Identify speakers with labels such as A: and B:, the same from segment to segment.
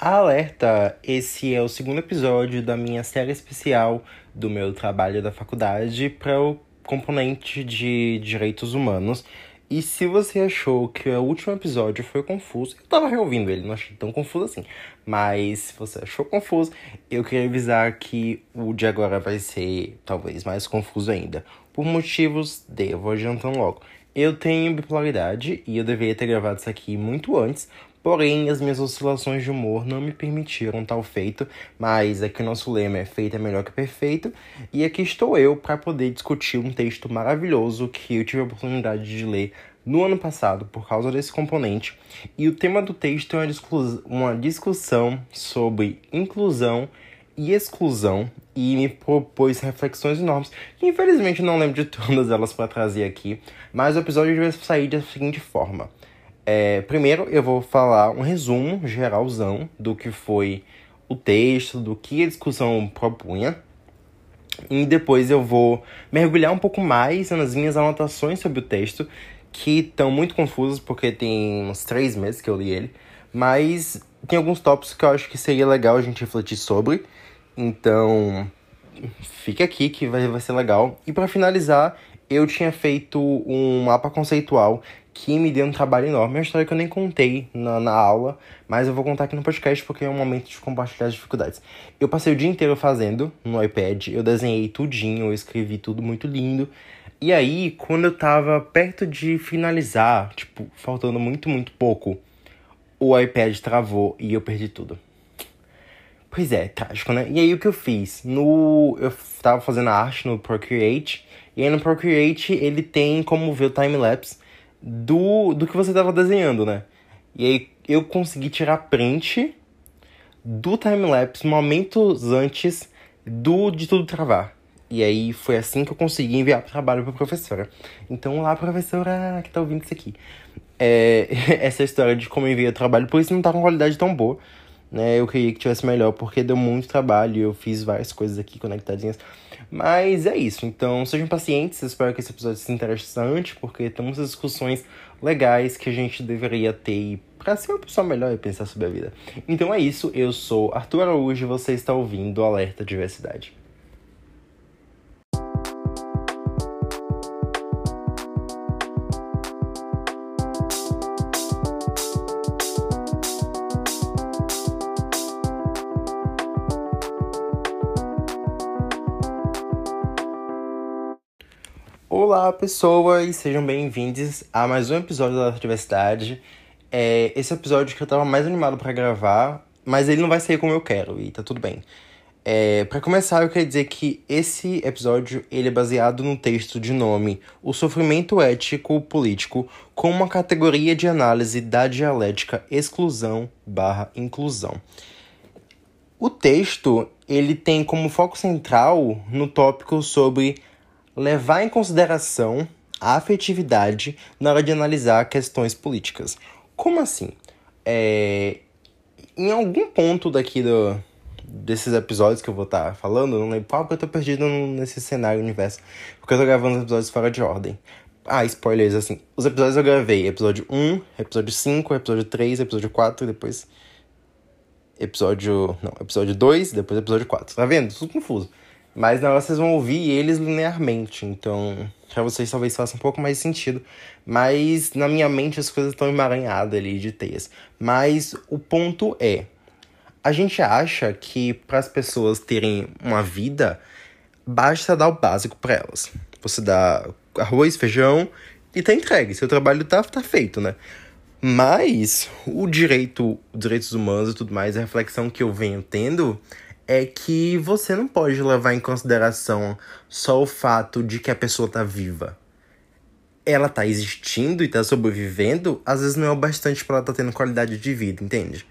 A: Alerta! Esse é o segundo episódio da minha série especial do meu trabalho da faculdade para o componente de direitos humanos. E se você achou que o último episódio foi confuso, eu tava reouvindo ele, não achei tão confuso assim. Mas se você achou confuso, eu queria avisar que o de agora vai ser talvez mais confuso ainda. Por motivos de, vou adiantando logo. Eu tenho bipolaridade e eu deveria ter gravado isso aqui muito antes, Porém, as minhas oscilações de humor não me permitiram tal feito, mas aqui o nosso lema é feito é melhor que perfeito, e aqui estou eu para poder discutir um texto maravilhoso que eu tive a oportunidade de ler no ano passado por causa desse componente. E o tema do texto é uma discussão sobre inclusão e exclusão e me propôs reflexões enormes, que infelizmente não lembro de todas elas para trazer aqui, mas o episódio vai sair da seguinte forma. É, primeiro, eu vou falar um resumo geralzão do que foi o texto, do que a discussão propunha. E depois eu vou mergulhar um pouco mais nas minhas anotações sobre o texto, que estão muito confusas porque tem uns três meses que eu li ele. Mas tem alguns tópicos que eu acho que seria legal a gente refletir sobre. Então, fica aqui que vai, vai ser legal. E para finalizar, eu tinha feito um mapa conceitual que me deu um trabalho enorme. É uma história que eu nem contei na, na aula, mas eu vou contar aqui no podcast porque é um momento de compartilhar as dificuldades. Eu passei o dia inteiro fazendo no iPad, eu desenhei tudinho, eu escrevi tudo muito lindo. E aí, quando eu tava perto de finalizar, tipo, faltando muito, muito pouco, o iPad travou e eu perdi tudo. Pois é, trágico, né? E aí o que eu fiz? No. Eu tava fazendo a arte no Procreate. E aí no Procreate ele tem como ver o time-lapse do, do que você estava desenhando, né? E aí eu consegui tirar print do timelapse momentos antes do de tudo travar. E aí foi assim que eu consegui enviar o trabalho para professora. Então, lá, professora que tá ouvindo isso aqui. É, essa história de como eu enviei o trabalho, por isso não tá com qualidade tão boa. Né? Eu queria que tivesse melhor, porque deu muito trabalho eu fiz várias coisas aqui conectadinhas. Mas é isso, então sejam pacientes, espero que esse episódio seja interessante, porque tem muitas discussões legais que a gente deveria ter para ser uma pessoa melhor e pensar sobre a vida. Então é isso, eu sou Arthur Araújo e você está ouvindo Alerta Diversidade. Olá, pessoas, sejam bem-vindos a mais um episódio da Diversidade. É esse episódio que eu tava mais animado para gravar, mas ele não vai sair como eu quero e tá tudo bem. É, para começar, eu queria dizer que esse episódio ele é baseado no texto de nome O Sofrimento Ético Político com uma categoria de análise da dialética exclusão barra inclusão. O texto ele tem como foco central no tópico sobre levar em consideração a afetividade na hora de analisar questões políticas. Como assim? É, em algum ponto daqui do, desses episódios que eu vou estar tá falando, não lembro qual, porque eu tô perdido nesse cenário universo, porque eu tô gravando os episódios fora de ordem. Ah, spoilers, assim. Os episódios eu gravei episódio 1, episódio 5, episódio 3, episódio 4, depois. Episódio. Não, episódio 2, depois episódio 4. Tá vendo? Tudo confuso. Mas na hora vocês vão ouvir eles linearmente, então para vocês talvez faça um pouco mais sentido. Mas na minha mente as coisas estão emaranhadas ali de teias. Mas o ponto é, a gente acha que para as pessoas terem uma vida, basta dar o básico para elas. Você dá arroz, feijão e tá entregue. Seu trabalho tá, tá feito, né? Mas o direito, os direitos humanos e tudo mais, a reflexão que eu venho tendo é que você não pode levar em consideração só o fato de que a pessoa tá viva. Ela tá existindo e tá sobrevivendo, às vezes não é o bastante para ela tá tendo qualidade de vida, entende?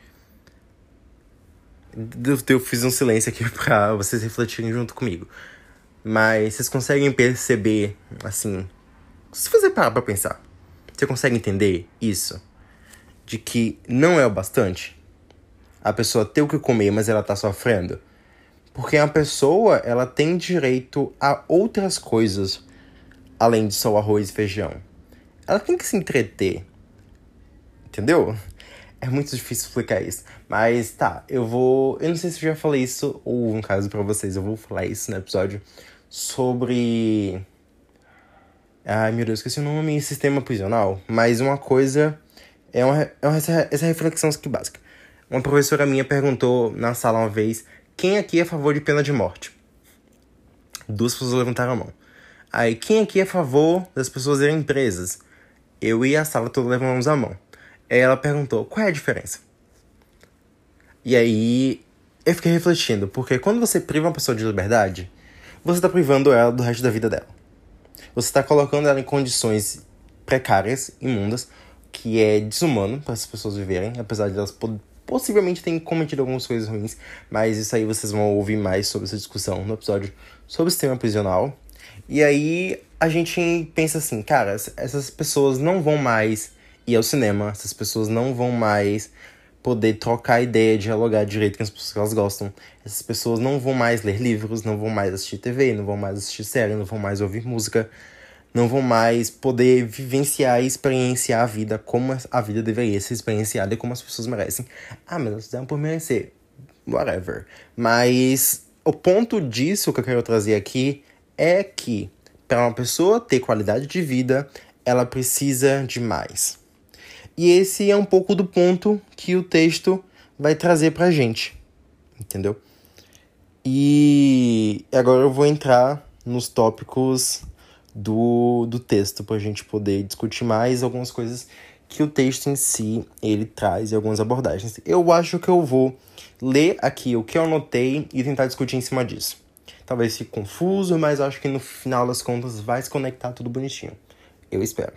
A: Eu fiz um silêncio aqui pra vocês refletirem junto comigo. Mas vocês conseguem perceber, assim. Se você parar pra pensar, você consegue entender isso? De que não é o bastante? A pessoa ter o que comer, mas ela tá sofrendo? Porque a pessoa, ela tem direito a outras coisas além de só arroz e feijão. Ela tem que se entreter. Entendeu? É muito difícil explicar isso. Mas tá, eu vou. Eu não sei se eu já falei isso, ou um caso para vocês, eu vou falar isso no episódio sobre. Ai meu Deus, esqueci o nome sistema prisional. Mas uma coisa. É uma, é uma, essa, essa reflexão aqui básica. Uma professora minha perguntou na sala uma vez: quem aqui é a favor de pena de morte? Duas pessoas levantaram a mão. Aí, quem aqui é a favor das pessoas serem presas? Eu e a sala toda levamos a mão. Aí ela perguntou: qual é a diferença? E aí eu fiquei refletindo, porque quando você priva uma pessoa de liberdade, você está privando ela do resto da vida dela. Você está colocando ela em condições precárias, imundas, que é desumano para essas pessoas viverem, apesar de elas possivelmente terem cometido algumas coisas ruins, mas isso aí vocês vão ouvir mais sobre essa discussão no episódio sobre o sistema prisional. E aí a gente pensa assim, cara, essas pessoas não vão mais ir ao cinema, essas pessoas não vão mais poder trocar ideia, dialogar direito com as pessoas que elas gostam. Essas pessoas não vão mais ler livros, não vão mais assistir TV, não vão mais assistir série, não vão mais ouvir música, não vão mais poder vivenciar e experienciar a vida como a vida deveria ser experienciada e como as pessoas merecem. Ah, mas elas fizeram por merecer. Whatever. Mas o ponto disso que eu quero trazer aqui é que para uma pessoa ter qualidade de vida, ela precisa de mais. E esse é um pouco do ponto que o texto vai trazer pra gente. Entendeu? E agora eu vou entrar nos tópicos do, do texto pra gente poder discutir mais algumas coisas que o texto em si ele traz e algumas abordagens. Eu acho que eu vou ler aqui o que eu anotei e tentar discutir em cima disso. Talvez fique confuso, mas acho que no final das contas vai se conectar tudo bonitinho. Eu espero.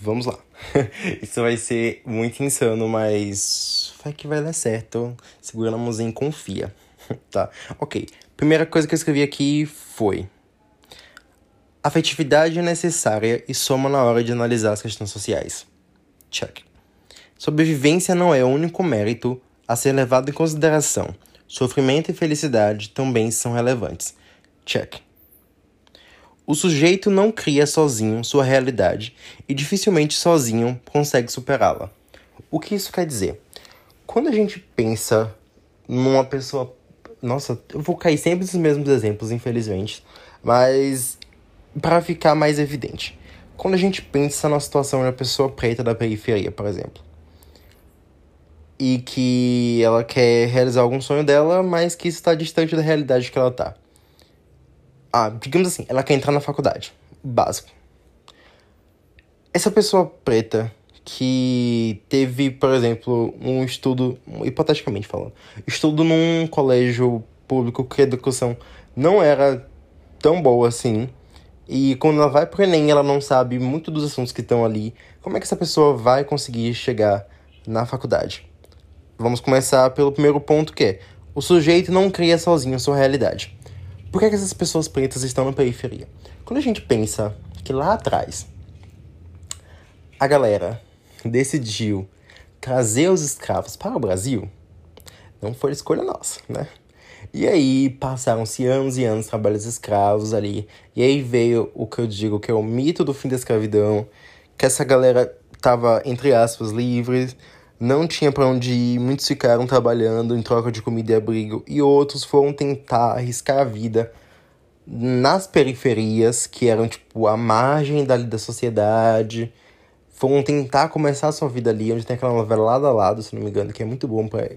A: Vamos lá. Isso vai ser muito insano, mas vai que vai dar certo. Segura na mãozinha e confia. tá? Ok. Primeira coisa que eu escrevi aqui foi: Afetividade é necessária e soma na hora de analisar as questões sociais. Check. Sobrevivência não é o único mérito a ser levado em consideração. Sofrimento e felicidade também são relevantes. Check. O sujeito não cria sozinho sua realidade e dificilmente sozinho consegue superá-la. O que isso quer dizer? Quando a gente pensa numa pessoa. Nossa, eu vou cair sempre nos mesmos exemplos, infelizmente. Mas para ficar mais evidente. Quando a gente pensa na situação de uma pessoa preta da periferia, por exemplo. E que ela quer realizar algum sonho dela, mas que isso está distante da realidade que ela tá. Ah, digamos assim, ela quer entrar na faculdade. Básico. Essa pessoa preta que teve, por exemplo, um estudo, hipoteticamente falando, estudo num colégio público que a educação não era tão boa assim. E quando ela vai pro Enem, ela não sabe muito dos assuntos que estão ali. Como é que essa pessoa vai conseguir chegar na faculdade? Vamos começar pelo primeiro ponto que é: o sujeito não cria sozinho a sua realidade. Por que, é que essas pessoas pretas estão na periferia? Quando a gente pensa que lá atrás a galera decidiu trazer os escravos para o Brasil, não foi escolha nossa, né? E aí passaram-se anos e anos trabalhando escravos ali. E aí veio o que eu digo que é o mito do fim da escravidão, que essa galera tava entre aspas livres, não tinha para onde ir, muitos ficaram trabalhando em troca de comida e abrigo, e outros foram tentar arriscar a vida nas periferias, que eram tipo a margem dali da sociedade, foram tentar começar a sua vida ali, onde tem aquela novela lado a lado, se não me engano, que é muito bom para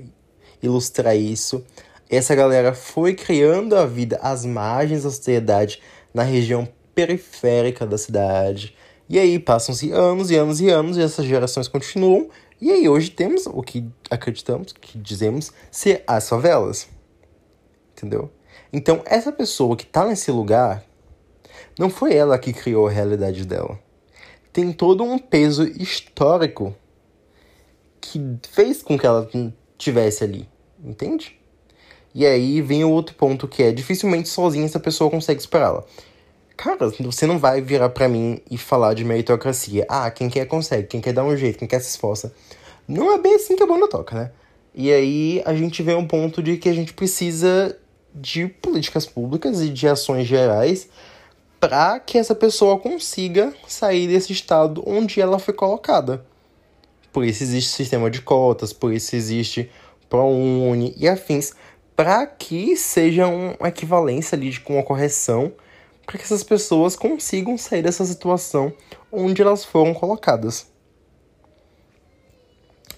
A: ilustrar isso. Essa galera foi criando a vida às margens da sociedade, na região periférica da cidade. E aí passam-se anos e anos e anos e essas gerações continuam e aí hoje temos o que acreditamos, que dizemos ser as favelas. Entendeu? Então essa pessoa que tá nesse lugar não foi ela que criou a realidade dela. Tem todo um peso histórico que fez com que ela tivesse ali, entende? E aí vem o outro ponto que é dificilmente sozinha essa pessoa consegue superá-la. Cara, você não vai virar para mim e falar de meritocracia. Ah, quem quer consegue, quem quer dar um jeito, quem quer se esforça. Não é bem assim que a banda toca, né? E aí a gente vê um ponto de que a gente precisa de políticas públicas e de ações gerais para que essa pessoa consiga sair desse estado onde ela foi colocada. Por isso existe sistema de cotas, por isso existe ProUni e afins, para que seja uma equivalência ali de, com uma correção, para que essas pessoas consigam sair dessa situação onde elas foram colocadas.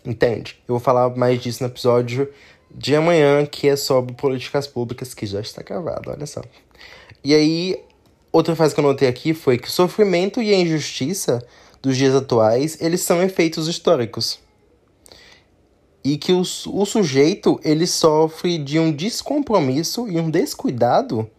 A: Entende? Eu vou falar mais disso no episódio de amanhã, que é sobre políticas públicas, que já está gravado, olha só. E aí, outra frase que eu notei aqui foi que o sofrimento e a injustiça dos dias atuais, eles são efeitos históricos. E que o, o sujeito, ele sofre de um descompromisso e um descuidado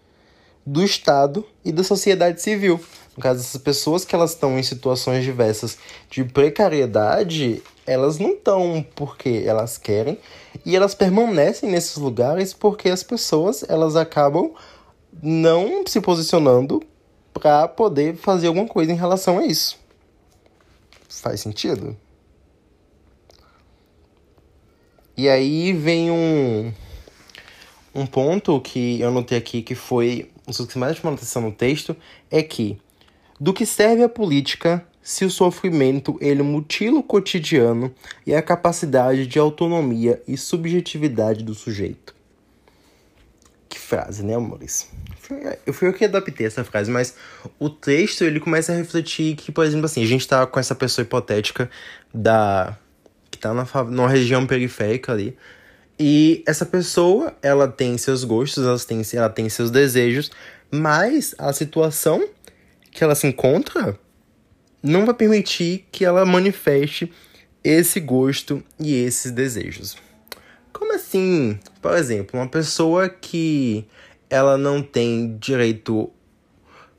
A: do Estado e da sociedade civil. No caso, essas pessoas que elas estão em situações diversas de precariedade, elas não estão porque elas querem e elas permanecem nesses lugares porque as pessoas elas acabam não se posicionando para poder fazer alguma coisa em relação a isso. Faz sentido? E aí vem um, um ponto que eu notei aqui que foi o que mais chamou atenção no texto é que do que serve a política se o sofrimento ele mutila o cotidiano e a capacidade de autonomia e subjetividade do sujeito. Que frase, né, amores? Eu fui eu que adaptei essa frase, mas o texto ele começa a refletir que, por exemplo, assim, a gente tá com essa pessoa hipotética da que tá na, numa região periférica ali. E essa pessoa, ela tem seus gostos, ela tem, ela tem seus desejos, mas a situação que ela se encontra não vai permitir que ela manifeste esse gosto e esses desejos. Assim? Por exemplo, uma pessoa que ela não tem direito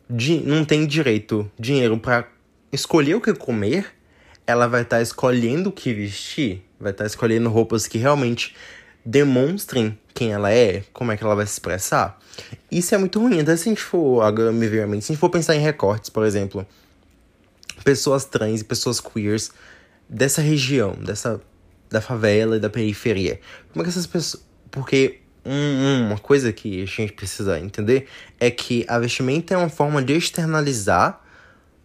A: de, não tem direito dinheiro para escolher o que comer, ela vai estar tá escolhendo o que vestir, vai estar tá escolhendo roupas que realmente demonstrem quem ela é, como é que ela vai se expressar. Isso é muito ruim. Até se a gente for, agora me veio a mente, se a gente for pensar em recortes, por exemplo, pessoas trans e pessoas queers dessa região, dessa da favela e da periferia. Como é que essas pessoas. Porque um, uma coisa que a gente precisa entender é que a vestimenta é uma forma de externalizar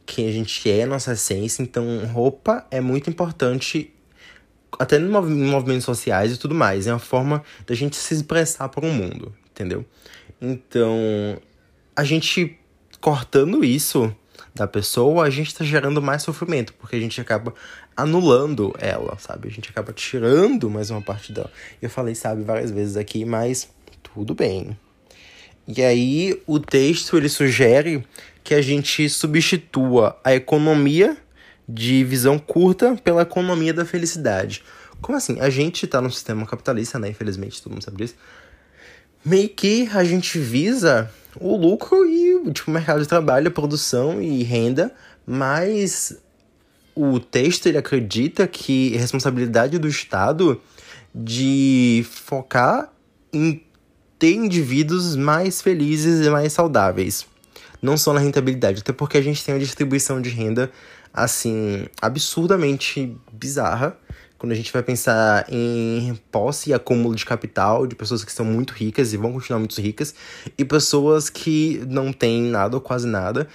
A: quem a gente é, nossa essência. Então, roupa é muito importante, até em movimentos sociais e tudo mais. É uma forma da gente se expressar para o mundo, entendeu? Então, a gente cortando isso da pessoa, a gente tá gerando mais sofrimento, porque a gente acaba anulando ela, sabe? A gente acaba tirando mais uma parte dela. Eu falei, sabe, várias vezes aqui, mas tudo bem. E aí, o texto ele sugere que a gente substitua a economia de visão curta pela economia da felicidade. Como assim? A gente tá num sistema capitalista, né? Infelizmente, todo mundo sabe disso. Meio que a gente visa o lucro e tipo, o mercado de trabalho, produção e renda, mas o texto ele acredita que é responsabilidade do Estado de focar em ter indivíduos mais felizes e mais saudáveis. Não só na rentabilidade, até porque a gente tem uma distribuição de renda assim absurdamente bizarra quando a gente vai pensar em posse e acúmulo de capital de pessoas que são muito ricas e vão continuar muito ricas e pessoas que não têm nada ou quase nada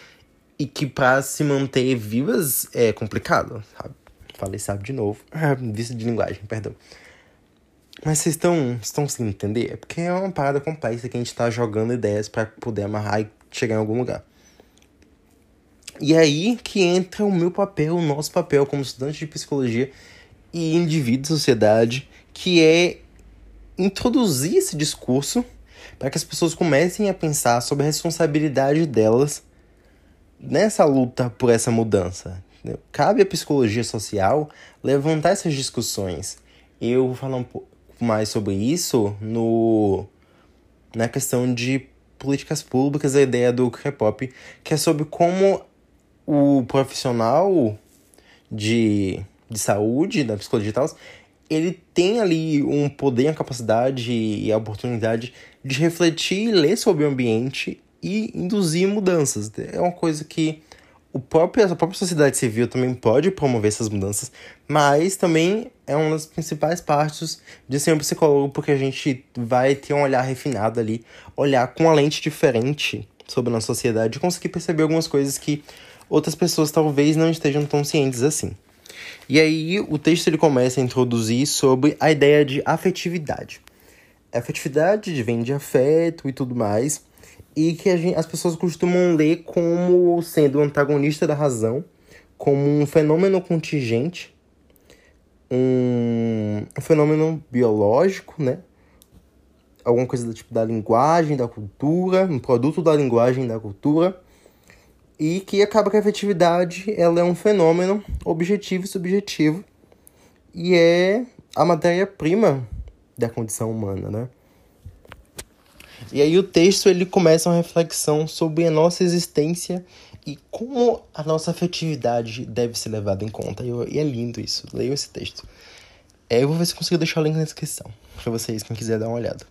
A: e que para se manter vivas é complicado, sabe? Falei sabe de novo. Vista de linguagem, perdão. Mas vocês estão, estão sem entender? É porque é uma parada complexa que a gente tá jogando ideias para poder amarrar e chegar em algum lugar. E é aí que entra o meu papel, o nosso papel como estudante de psicologia e indivíduo de sociedade, que é introduzir esse discurso para que as pessoas comecem a pensar sobre a responsabilidade delas nessa luta por essa mudança. Cabe à psicologia social levantar essas discussões. Eu vou falar um pouco mais sobre isso no na questão de políticas públicas, a ideia do K-pop, que é sobre como o profissional de de saúde, da psicologia e tal, ele tem ali um poder, a capacidade e a oportunidade de refletir e ler sobre o ambiente e induzir mudanças. É uma coisa que o próprio, a própria sociedade civil também pode promover essas mudanças, mas também é uma das principais partes de ser um psicólogo, porque a gente vai ter um olhar refinado ali, olhar com uma lente diferente sobre a nossa sociedade e conseguir perceber algumas coisas que outras pessoas talvez não estejam tão cientes assim. E aí o texto ele começa a introduzir sobre a ideia de afetividade. A afetividade vem de afeto e tudo mais, e que gente, as pessoas costumam ler como sendo antagonista da razão, como um fenômeno contingente, um, um fenômeno biológico, né? Alguma coisa do tipo da linguagem, da cultura, um produto da linguagem da cultura, e que acaba que a afetividade ela é um fenômeno objetivo e subjetivo, e é a matéria-prima da condição humana, né? E aí o texto ele começa uma reflexão sobre a nossa existência e como a nossa afetividade deve ser levada em conta. E, é lindo isso. Leiam esse texto. É, eu vou ver se consigo deixar o link na descrição para vocês quem quiser dar uma olhada.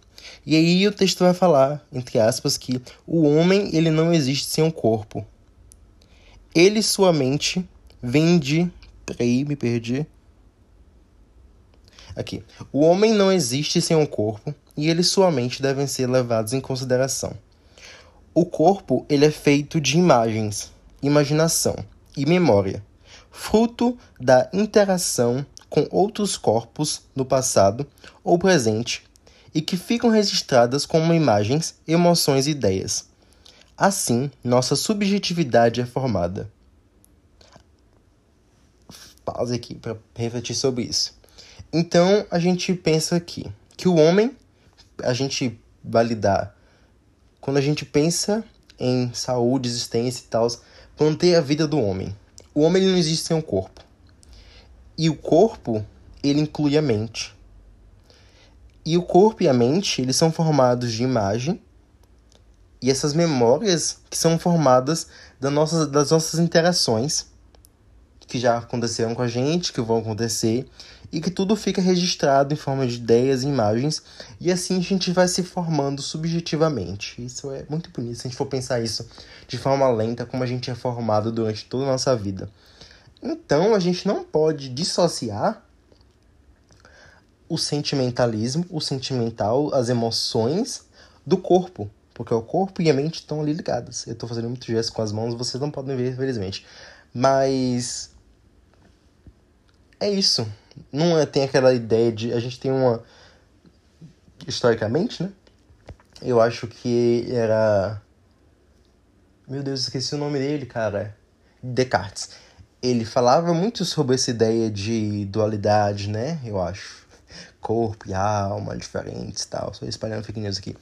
A: E aí o texto vai falar, entre aspas, que o homem ele não existe sem um corpo. Ele sua mente vem de, peraí, me perdi. Aqui. O homem não existe sem um corpo e ele sua mente devem ser levados em consideração. O corpo ele é feito de imagens, imaginação e memória, fruto da interação com outros corpos no passado ou presente e que ficam registradas como imagens, emoções e ideias. Assim, nossa subjetividade é formada. Pause aqui para refletir sobre isso. Então, a gente pensa aqui que o homem, a gente validar, quando a gente pensa em saúde, existência e tal, manter a vida do homem. O homem ele não existe sem um corpo. E o corpo, ele inclui a mente. E o corpo e a mente, eles são formados de imagem e essas memórias que são formadas das nossas, das nossas interações que já aconteceram com a gente, que vão acontecer, e que tudo fica registrado em forma de ideias e imagens, e assim a gente vai se formando subjetivamente. Isso é muito bonito se a gente for pensar isso de forma lenta, como a gente é formado durante toda a nossa vida. Então a gente não pode dissociar o sentimentalismo, o sentimental, as emoções do corpo. Porque o corpo e a mente estão ali ligados. Eu estou fazendo muito gesto com as mãos, vocês não podem ver, infelizmente. Mas é isso. Não é, tem aquela ideia de. A gente tem uma. Historicamente, né? Eu acho que era. Meu Deus, esqueci o nome dele, cara. Descartes. Ele falava muito sobre essa ideia de dualidade, né? Eu acho. Corpo e alma diferentes tal. Só espalhando fake news aqui.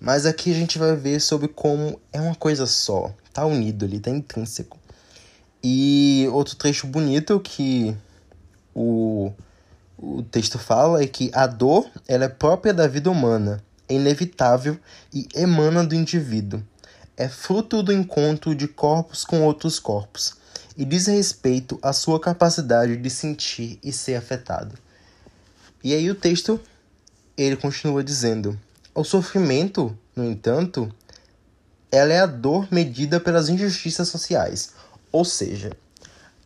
A: Mas aqui a gente vai ver sobre como é uma coisa só. Tá unido ali, tá intrínseco. E outro trecho bonito que o, o texto fala é que a dor ela é própria da vida humana, é inevitável e emana do indivíduo. É fruto do encontro de corpos com outros corpos e diz respeito à sua capacidade de sentir e ser afetado. E aí o texto ele continua dizendo: o sofrimento, no entanto, ela é a dor medida pelas injustiças sociais. Ou seja,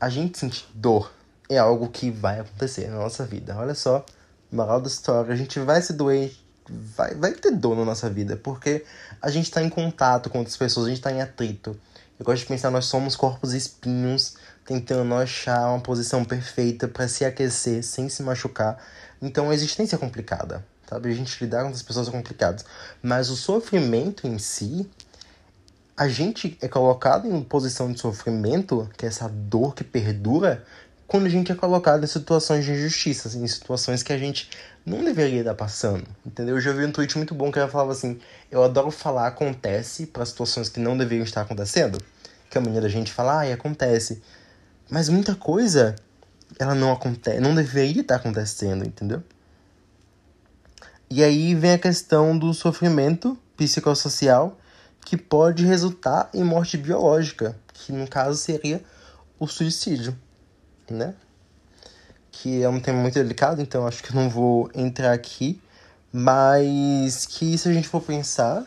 A: a gente sente dor é algo que vai acontecer na nossa vida. Olha só, moral da história, a gente vai se doer, vai, vai ter dor na nossa vida, porque a gente está em contato com outras pessoas, a gente está em atrito. Eu gosto de pensar, nós somos corpos espinhos, tentando achar uma posição perfeita para se aquecer sem se machucar. Então a existência é complicada, sabe? A gente lidar com as pessoas é complicado. Mas o sofrimento em si, a gente é colocado em posição de sofrimento, que é essa dor que perdura, quando a gente é colocado em situações de injustiça, assim, em situações que a gente não deveria estar passando, entendeu? Eu já vi um tweet muito bom que ela falava assim: eu adoro falar acontece para situações que não deveriam estar acontecendo, que é a maneira da gente falar, e acontece. Mas muita coisa, ela não acontece, não deveria estar acontecendo, entendeu? E aí vem a questão do sofrimento psicossocial que pode resultar em morte biológica, que no caso seria o suicídio né? Que é um tema muito delicado, então acho que eu não vou entrar aqui. Mas que se a gente for pensar,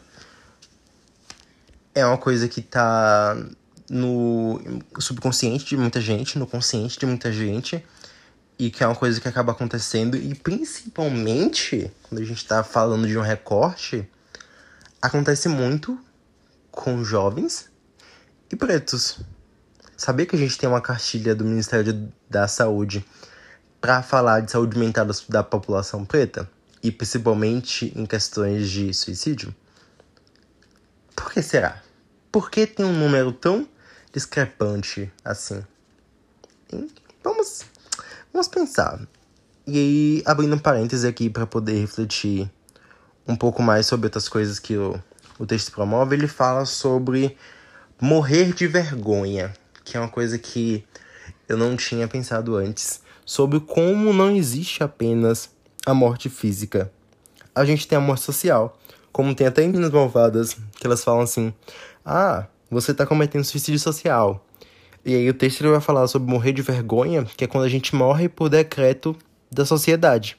A: é uma coisa que tá no subconsciente de muita gente, no consciente de muita gente, e que é uma coisa que acaba acontecendo, e principalmente quando a gente tá falando de um recorte, acontece muito com jovens e pretos. Sabia que a gente tem uma cartilha do Ministério da Saúde para falar de saúde mental da população preta? E principalmente em questões de suicídio? Por que será? Por que tem um número tão discrepante assim? Vamos, vamos pensar. E aí, abrindo um parêntese aqui para poder refletir um pouco mais sobre outras coisas que o, o texto promove, ele fala sobre morrer de vergonha, que é uma coisa que eu não tinha pensado antes, sobre como não existe apenas a morte física. A gente tem a morte social, como tem até em Minas Malvadas, que elas falam assim: ah, você tá cometendo suicídio social. E aí o texto vai falar sobre morrer de vergonha, que é quando a gente morre por decreto da sociedade.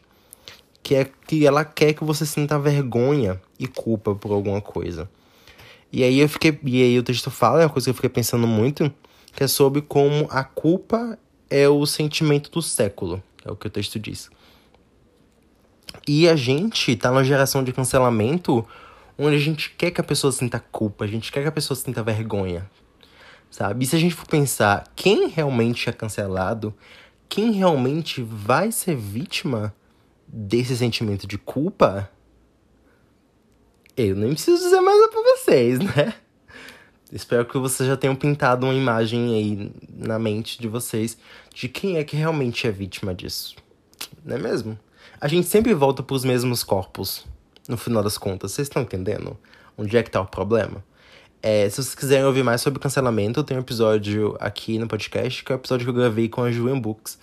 A: Que é que ela quer que você sinta vergonha e culpa por alguma coisa. E aí eu fiquei. E aí o texto fala, é uma coisa que eu fiquei pensando muito, que é sobre como a culpa é o sentimento do século. É o que o texto diz. E a gente tá numa geração de cancelamento onde a gente quer que a pessoa sinta culpa, a gente quer que a pessoa sinta vergonha. Sabe? E se a gente for pensar quem realmente é cancelado, quem realmente vai ser vítima desse sentimento de culpa, eu nem preciso dizer mais pra vocês, né? Espero que vocês já tenham pintado uma imagem aí na mente de vocês de quem é que realmente é vítima disso. Não é mesmo? A gente sempre volta pros mesmos corpos, no final das contas. Vocês estão entendendo? Onde é que tá o problema? É, se vocês quiserem ouvir mais sobre cancelamento, tenho um episódio aqui no podcast, que é o episódio que eu gravei com a Julian Books.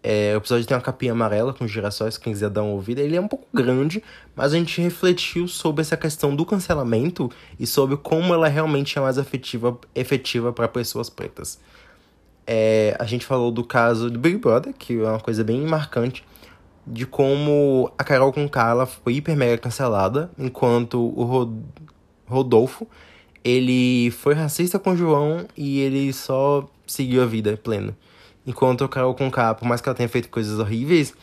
A: É, o episódio tem uma capinha amarela com girassóis, quem quiser dar uma ouvida. Ele é um pouco grande, mas a gente refletiu sobre essa questão do cancelamento e sobre como ela realmente é mais efetiva, efetiva para pessoas pretas. É, a gente falou do caso do Big Brother, que é uma coisa bem marcante, de como a Carol com Carla foi hiper mega cancelada, enquanto o Rod Rodolfo ele foi racista com o João e ele só seguiu a vida pleno. Enquanto a Carol Conká, por mais que ela tenha feito coisas horríveis,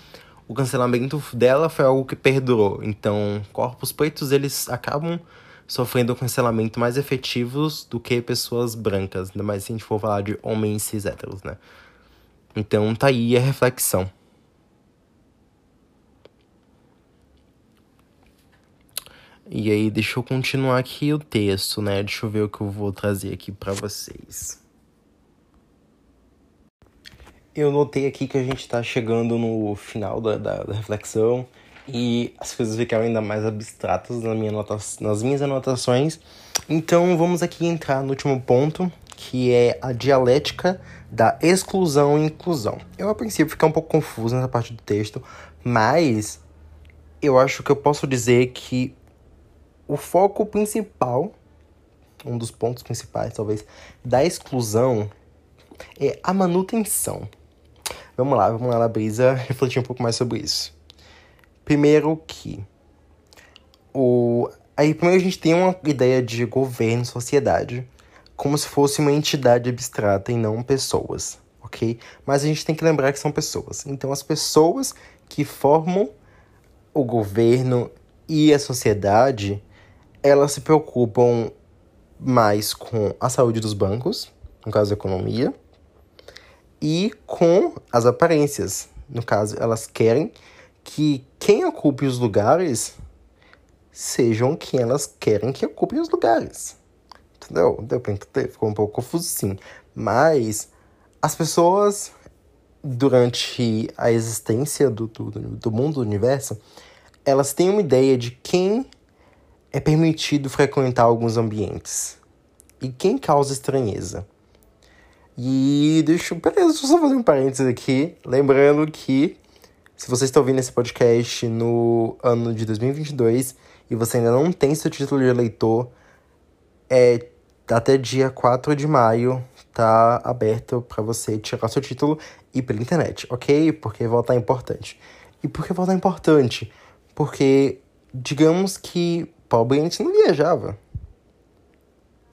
A: o cancelamento dela foi algo que perdurou. Então, corpos pretos, eles acabam sofrendo cancelamento mais efetivos do que pessoas brancas, ainda mais se a gente for falar de homens cis héteros, né? Então, tá aí a reflexão. E aí, deixa eu continuar aqui o texto, né? Deixa eu ver o que eu vou trazer aqui para vocês. Eu notei aqui que a gente tá chegando no final da, da, da reflexão e as coisas ficaram ainda mais abstratas na minha nota, nas minhas anotações. Então, vamos aqui entrar no último ponto, que é a dialética da exclusão e inclusão. Eu, a princípio, fiquei um pouco confuso nessa parte do texto, mas eu acho que eu posso dizer que o foco principal, um dos pontos principais, talvez, da exclusão é a manutenção. Vamos lá, vamos lá na brisa refletir um pouco mais sobre isso. Primeiro que o aí primeiro a gente tem uma ideia de governo, sociedade, como se fosse uma entidade abstrata e não pessoas, ok? Mas a gente tem que lembrar que são pessoas. Então as pessoas que formam o governo e a sociedade elas se preocupam mais com a saúde dos bancos, no caso a economia, e com as aparências. No caso, elas querem que quem ocupe os lugares sejam quem elas querem que ocupem os lugares. Entendeu? Deu pra entender? Ficou um pouco confuso sim. Mas as pessoas, durante a existência do, do, do mundo, do universo, elas têm uma ideia de quem é permitido frequentar alguns ambientes. E quem causa estranheza? E deixa, beleza, deixa eu só fazer um parênteses aqui, lembrando que se você está ouvindo esse podcast no ano de 2022 e você ainda não tem seu título de eleitor, é até dia 4 de maio tá aberto para você tirar seu título e pela internet, ok? Porque votar é importante. E por que votar é importante? Porque digamos que pobre a gente não viajava.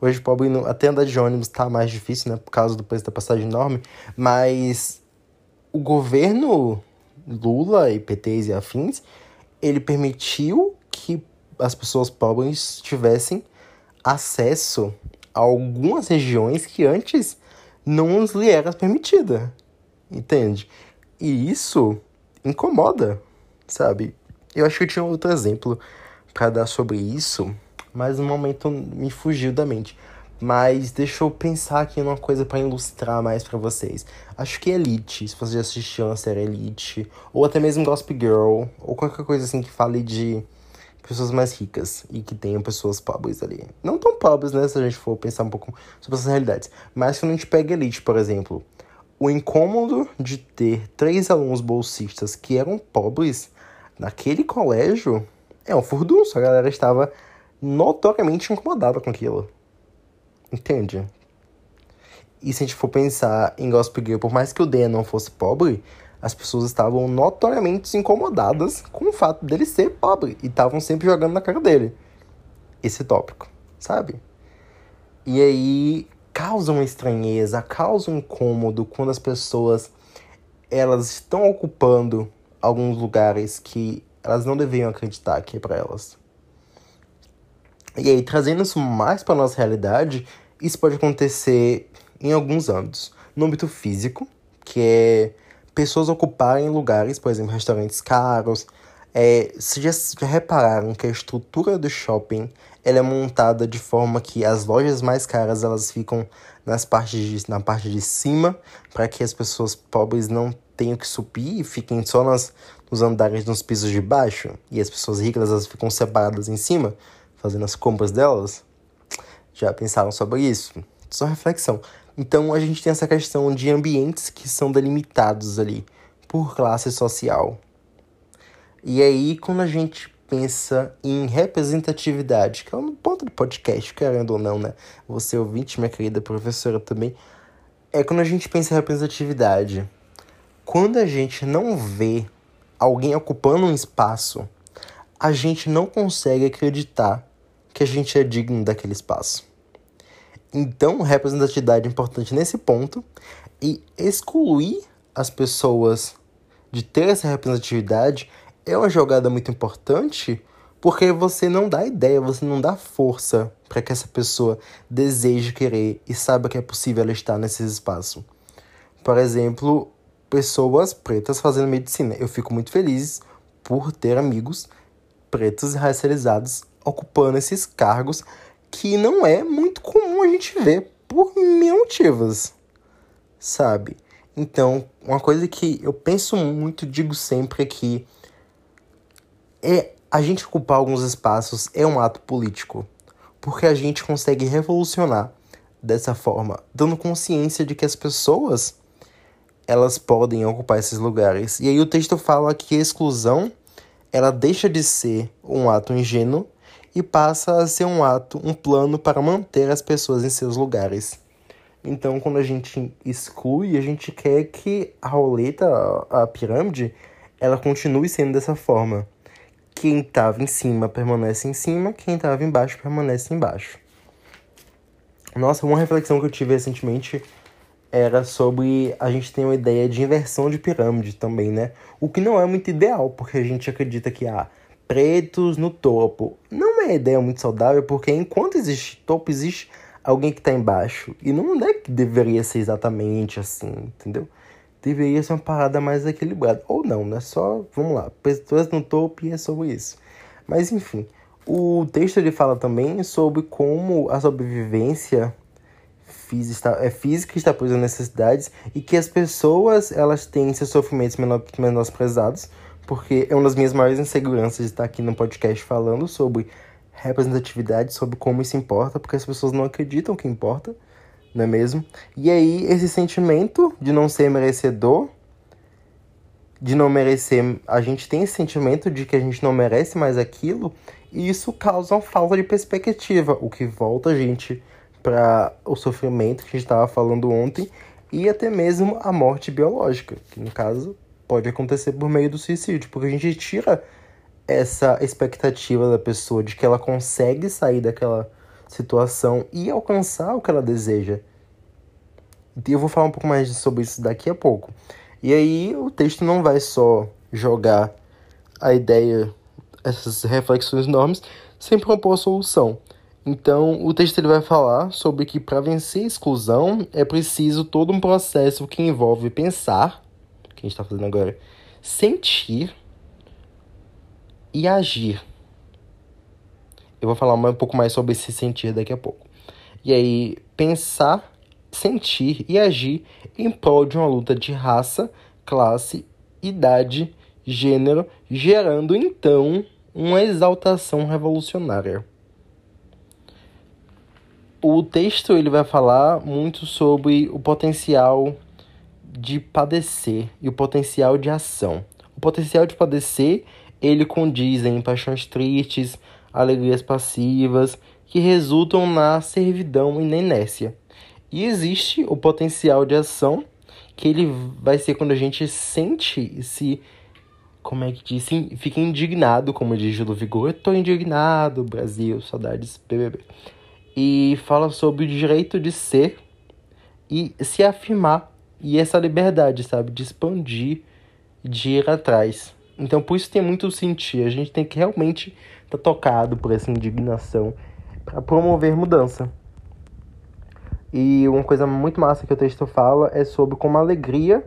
A: Hoje pobre até andar de ônibus tá mais difícil, né? Por causa do preço da passagem enorme. Mas o governo Lula e PTs e afins, ele permitiu que as pessoas pobres tivessem acesso a algumas regiões que antes não lhe era permitida. Entende? E isso incomoda, sabe? Eu acho que eu tinha outro exemplo para dar sobre isso, mas no momento me fugiu da mente. Mas deixa eu pensar aqui numa coisa para ilustrar mais para vocês. Acho que Elite, se você já assistiu a série Elite, ou até mesmo Gossip Girl, ou qualquer coisa assim que fale de pessoas mais ricas e que tenham pessoas pobres ali. Não tão pobres, né, se a gente for pensar um pouco sobre essas realidades. Mas quando a gente pega Elite, por exemplo, o incômodo de ter três alunos bolsistas que eram pobres naquele colégio é um furdunço. A galera estava notoriamente incomodada com aquilo. Entende? E se a gente for pensar em Gospel Girl, por mais que o Dan não fosse pobre, as pessoas estavam notoriamente incomodadas com o fato dele ser pobre e estavam sempre jogando na cara dele esse tópico, sabe? E aí causa uma estranheza, causa um incômodo quando as pessoas elas estão ocupando alguns lugares que elas não deveriam acreditar que é para elas. E aí, trazendo isso mais para nossa realidade, isso pode acontecer em alguns âmbitos. No âmbito físico, que é pessoas ocuparem lugares, por exemplo, restaurantes caros. É, vocês já, já repararam que a estrutura do shopping ela é montada de forma que as lojas mais caras elas ficam nas partes de, na parte de cima para que as pessoas pobres não tenham que subir e fiquem só nas, nos andares nos pisos de baixo e as pessoas ricas elas ficam separadas em cima fazendo as compras delas já pensaram sobre isso só reflexão então a gente tem essa questão de ambientes que são delimitados ali por classe social e aí quando a gente pensa em representatividade, que é um ponto do podcast, querendo ou não, né? Você ouvinte, minha querida professora também. É quando a gente pensa em representatividade. Quando a gente não vê alguém ocupando um espaço, a gente não consegue acreditar que a gente é digno daquele espaço. Então, representatividade é importante nesse ponto e excluir as pessoas de ter essa representatividade é uma jogada muito importante porque você não dá ideia, você não dá força para que essa pessoa deseje querer e saiba que é possível ela estar nesse espaço. Por exemplo, pessoas pretas fazendo medicina. Eu fico muito feliz por ter amigos pretos e racializados ocupando esses cargos que não é muito comum a gente ver por mil motivos, sabe? Então, uma coisa que eu penso muito, digo sempre é que é a gente ocupar alguns espaços é um ato político, porque a gente consegue revolucionar dessa forma, dando consciência de que as pessoas elas podem ocupar esses lugares. E aí o texto fala que a exclusão ela deixa de ser um ato ingênuo e passa a ser um ato, um plano para manter as pessoas em seus lugares. Então, quando a gente exclui, a gente quer que a roleta, a pirâmide, ela continue sendo dessa forma quem estava em cima permanece em cima, quem estava embaixo permanece embaixo. Nossa, uma reflexão que eu tive recentemente era sobre a gente ter uma ideia de inversão de pirâmide também, né? O que não é muito ideal, porque a gente acredita que há pretos no topo. Não é uma ideia muito saudável, porque enquanto existe topo, existe alguém que está embaixo. E não é que deveria ser exatamente assim, entendeu? deveria ser uma parada mais equilibrada. Ou não, né? Só, vamos lá, pessoas no topo e é sobre isso. Mas enfim, o texto ele fala também sobre como a sobrevivência física, é, física está presa necessidades e que as pessoas elas têm seus sofrimentos menor, menosprezados, porque é uma das minhas maiores inseguranças estar aqui no podcast falando sobre representatividade, sobre como isso importa, porque as pessoas não acreditam que importa não é mesmo? E aí, esse sentimento de não ser merecedor, de não merecer, a gente tem esse sentimento de que a gente não merece mais aquilo, e isso causa uma falta de perspectiva, o que volta a gente para o sofrimento que a gente estava falando ontem e até mesmo a morte biológica, que no caso pode acontecer por meio do suicídio, porque a gente tira essa expectativa da pessoa de que ela consegue sair daquela situação e alcançar o que ela deseja. E eu vou falar um pouco mais sobre isso daqui a pouco. E aí o texto não vai só jogar a ideia, essas reflexões enormes, sem propor solução. Então, o texto ele vai falar sobre que para vencer a exclusão é preciso todo um processo que envolve pensar, que a gente está fazendo agora, sentir e agir. Eu vou falar um pouco mais sobre esse sentir daqui a pouco. E aí, pensar, sentir e agir em prol de uma luta de raça, classe, idade, gênero, gerando então uma exaltação revolucionária. O texto ele vai falar muito sobre o potencial de padecer e o potencial de ação. O potencial de padecer, ele condiz em paixões tristes, alegrias passivas, que resultam na servidão e na inércia. E existe o potencial de ação, que ele vai ser quando a gente sente se como é que diz? Fica indignado, como diz Júlio Vigor. Tô indignado, Brasil, saudades, BBB. E fala sobre o direito de ser e se afirmar. E essa liberdade, sabe? De expandir, de ir atrás. Então, por isso tem muito sentido. A gente tem que realmente estar tá tocado por essa indignação para promover mudança. E uma coisa muito massa que o texto fala é sobre como a alegria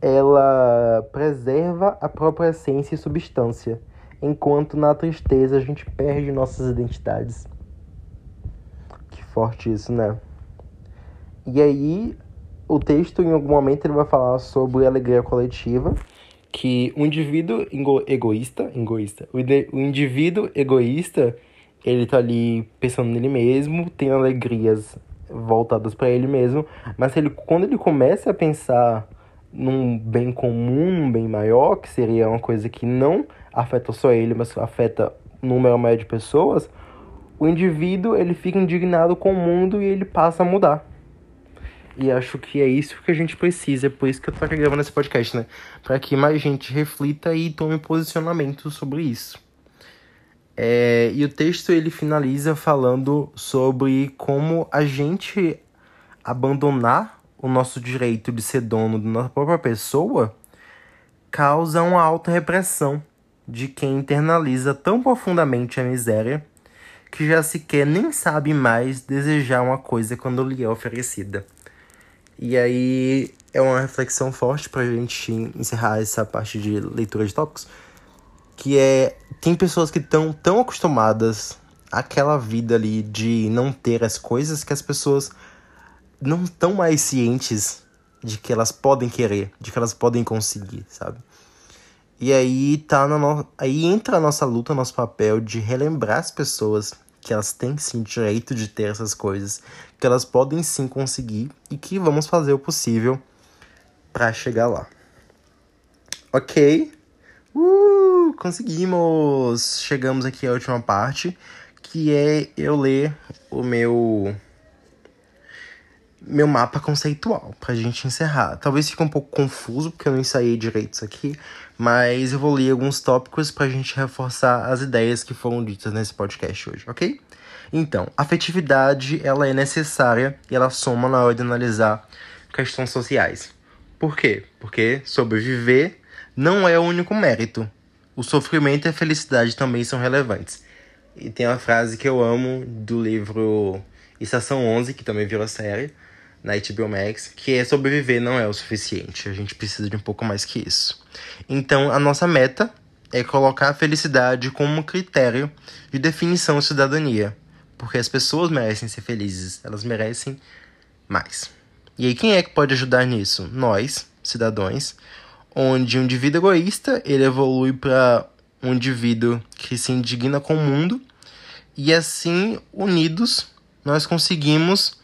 A: ela preserva a própria essência e substância, enquanto na tristeza a gente perde nossas identidades. Forte isso, né? E aí, o texto em algum momento ele vai falar sobre alegria coletiva, que o indivíduo egoísta, egoísta, o, o indivíduo egoísta, ele tá ali pensando nele mesmo, tem alegrias voltadas para ele mesmo, mas ele quando ele começa a pensar num bem comum, num bem maior, que seria uma coisa que não afeta só ele, mas afeta um número maior de pessoas, o indivíduo ele fica indignado com o mundo e ele passa a mudar. E acho que é isso que a gente precisa, é por isso que eu tô gravando esse podcast, né? Para que mais gente reflita e tome posicionamento sobre isso. É, e o texto ele finaliza falando sobre como a gente abandonar o nosso direito de ser dono da nossa própria pessoa causa uma alta repressão de quem internaliza tão profundamente a miséria que já sequer nem sabe mais desejar uma coisa quando lhe é oferecida. E aí é uma reflexão forte para a gente encerrar essa parte de leitura de tópicos, que é tem pessoas que estão tão acostumadas àquela vida ali de não ter as coisas que as pessoas não estão mais cientes de que elas podem querer, de que elas podem conseguir, sabe? E aí tá no... aí entra a nossa luta, nosso papel de relembrar as pessoas que elas têm sim direito de ter essas coisas, que elas podem sim conseguir e que vamos fazer o possível para chegar lá. Ok? Uh, conseguimos! Chegamos aqui à última parte, que é eu ler o meu meu mapa conceitual pra gente encerrar. Talvez fique um pouco confuso porque eu não ensaiei direito isso aqui, mas eu vou ler alguns tópicos pra gente reforçar as ideias que foram ditas nesse podcast hoje, ok? Então, afetividade ela é necessária e ela soma na hora de analisar questões sociais. Por quê? Porque sobreviver não é o único mérito. O sofrimento e a felicidade também são relevantes. E tem uma frase que eu amo do livro Estação 11, que também virou série, na HBO Max, que é sobreviver não é o suficiente. A gente precisa de um pouco mais que isso. Então, a nossa meta é colocar a felicidade como critério de definição de cidadania. Porque as pessoas merecem ser felizes, elas merecem mais. E aí, quem é que pode ajudar nisso? Nós, cidadãos, onde um indivíduo egoísta ele evolui para um indivíduo que se indigna com o mundo, e assim, unidos, nós conseguimos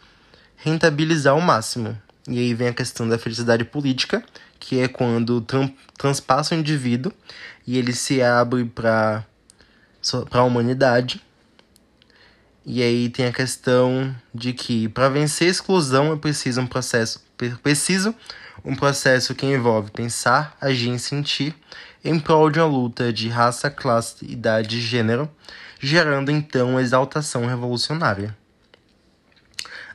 A: rentabilizar ao máximo. E aí vem a questão da felicidade política, que é quando tran transpassa o indivíduo e ele se abre para a humanidade. E aí tem a questão de que para vencer a exclusão é preciso um processo preciso um processo que envolve pensar, agir e sentir em prol de uma luta de raça, classe, idade e gênero, gerando então uma exaltação revolucionária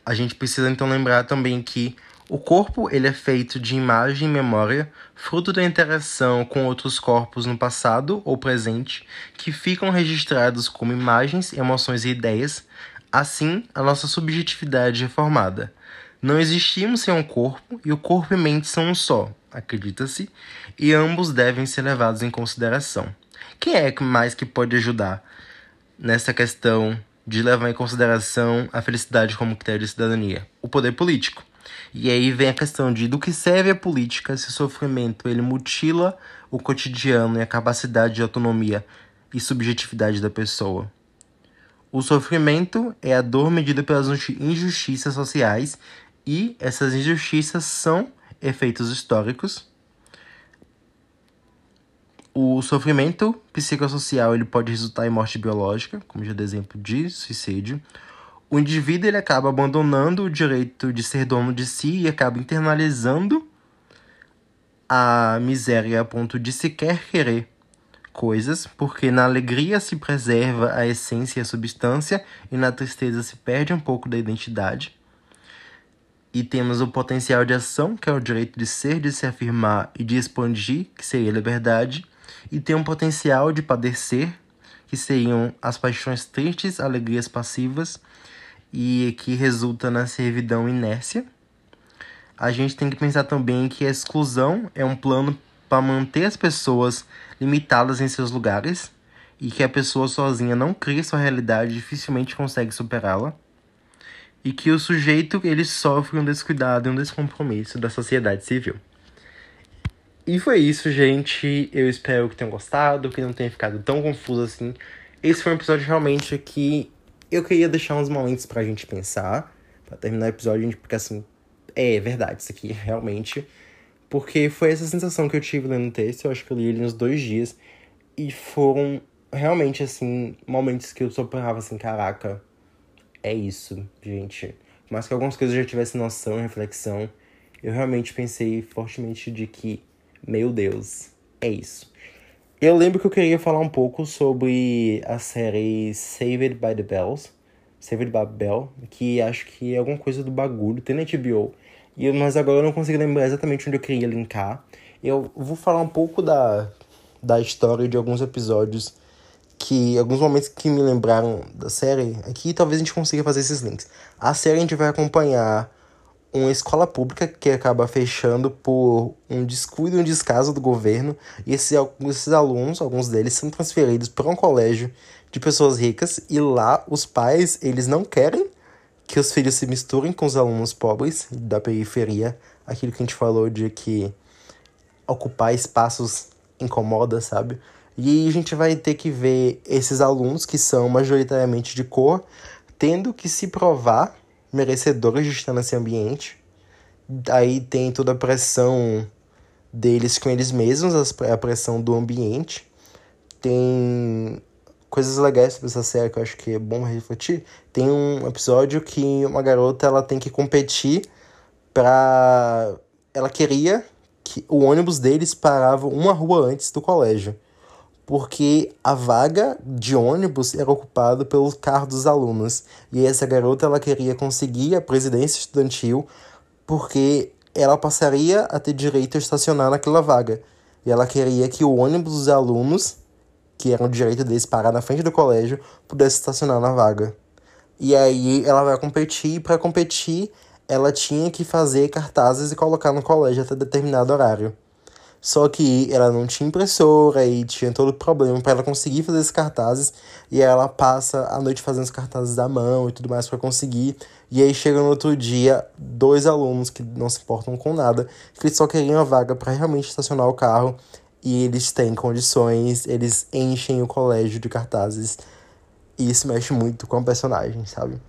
A: a gente precisa então lembrar também que o corpo ele é feito de imagem e memória, fruto da interação com outros corpos no passado ou presente, que ficam registrados como imagens, emoções e ideias, Assim, a nossa subjetividade é formada. Não existimos sem um corpo, e o corpo e mente são um só, acredita-se, e ambos devem ser levados em consideração. Quem é mais que pode ajudar nessa questão de levar em consideração a felicidade como critério de cidadania? O poder político. E aí vem a questão de do que serve a política se o sofrimento ele mutila o cotidiano e a capacidade de autonomia e subjetividade da pessoa. O sofrimento é a dor medida pelas injustiças sociais e essas injustiças são efeitos históricos. O sofrimento psicossocial ele pode resultar em morte biológica, como já dei exemplo de suicídio. O indivíduo ele acaba abandonando o direito de ser dono de si e acaba internalizando a miséria a ponto de sequer querer coisas, porque na alegria se preserva a essência e a substância e na tristeza se perde um pouco da identidade. E temos o potencial de ação, que é o direito de ser, de se afirmar e de expandir, que seria a liberdade. E tem um potencial de padecer, que seriam as paixões tristes, alegrias passivas, e que resulta na servidão e inércia. A gente tem que pensar também que a exclusão é um plano para manter as pessoas limitadas em seus lugares e que a pessoa sozinha não cria sua realidade dificilmente consegue superá-la e que o sujeito ele sofre um descuidado e um descompromisso da sociedade civil. E foi isso, gente. Eu espero que tenham gostado, que não tenha ficado tão confuso assim. Esse foi um episódio realmente que eu queria deixar uns momentos pra gente pensar, para terminar o episódio, porque assim, é verdade, isso aqui realmente. Porque foi essa sensação que eu tive lendo o texto, eu acho que eu li ele nos dois dias, e foram realmente, assim, momentos que eu só pensava assim, caraca, é isso, gente. Mas que algumas coisas eu já tivesse noção reflexão, eu realmente pensei fortemente de que, meu Deus, é isso. Eu lembro que eu queria falar um pouco sobre a série Saved by the Bells, Saved by Bell, que acho que é alguma coisa do bagulho, tem na HBO, e, mas agora eu não consigo lembrar exatamente onde eu queria linkar. Eu vou falar um pouco da, da história de alguns episódios que alguns momentos que me lembraram da série, aqui talvez a gente consiga fazer esses links. A série a gente vai acompanhar uma escola pública que acaba fechando por um descuido e um descaso do governo, e esses, esses alunos, alguns deles, são transferidos para um colégio de pessoas ricas, e lá os pais, eles não querem que os filhos se misturem com os alunos pobres da periferia, aquilo que a gente falou de que ocupar espaços incomoda, sabe? E a gente vai ter que ver esses alunos, que são majoritariamente de cor, tendo que se provar merecedores de estar nesse ambiente. Aí tem toda a pressão deles com eles mesmos, a pressão do ambiente. Tem coisas legais sobre essa série que eu acho que é bom refletir. Tem um episódio que uma garota ela tem que competir pra. Ela queria que o ônibus deles parava uma rua antes do colégio porque a vaga de ônibus era ocupada pelo carro dos alunos. E essa garota ela queria conseguir a presidência estudantil porque ela passaria a ter direito a estacionar naquela vaga. E ela queria que o ônibus dos alunos, que era o direito deles parar na frente do colégio, pudesse estacionar na vaga. E aí ela vai competir, e para competir, ela tinha que fazer cartazes e colocar no colégio até determinado horário. Só que ela não tinha impressora e tinha todo o problema para ela conseguir fazer esses cartazes. E ela passa a noite fazendo os cartazes da mão e tudo mais para conseguir. E aí chega no outro dia, dois alunos que não se importam com nada, que eles só queriam a vaga para realmente estacionar o carro. E eles têm condições, eles enchem o colégio de cartazes. E isso mexe muito com a personagem, sabe?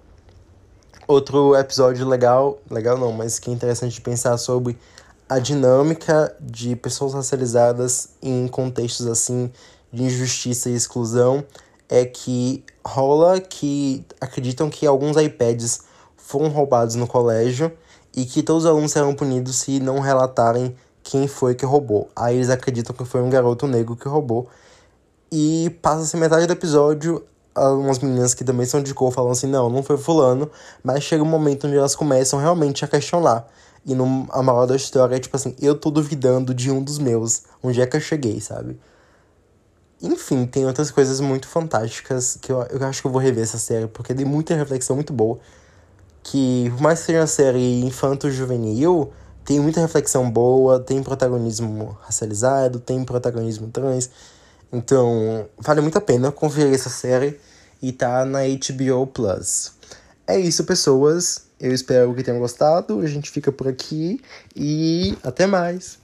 A: Outro episódio legal, legal não, mas que é interessante de pensar sobre a dinâmica de pessoas racializadas em contextos assim de injustiça e exclusão é que rola que acreditam que alguns iPads foram roubados no colégio e que todos os alunos serão punidos se não relatarem quem foi que roubou. Aí eles acreditam que foi um garoto negro que roubou. E passa-se metade do episódio, algumas meninas que também são de cor falam assim: não, não foi Fulano. Mas chega um momento onde elas começam realmente a questionar. E no, a maior da história é tipo assim, eu tô duvidando de um dos meus. Onde é que eu cheguei, sabe? enfim, tem outras coisas muito fantásticas que eu, eu acho que eu vou rever essa série, porque tem muita reflexão muito boa. Que, por mais que seja uma série infanto-juvenil, tem muita reflexão boa, tem protagonismo racializado, tem protagonismo trans. Então, vale muito a pena conferir essa série e tá na HBO Plus. É isso, pessoas. Eu espero que tenham gostado. A gente fica por aqui e até mais.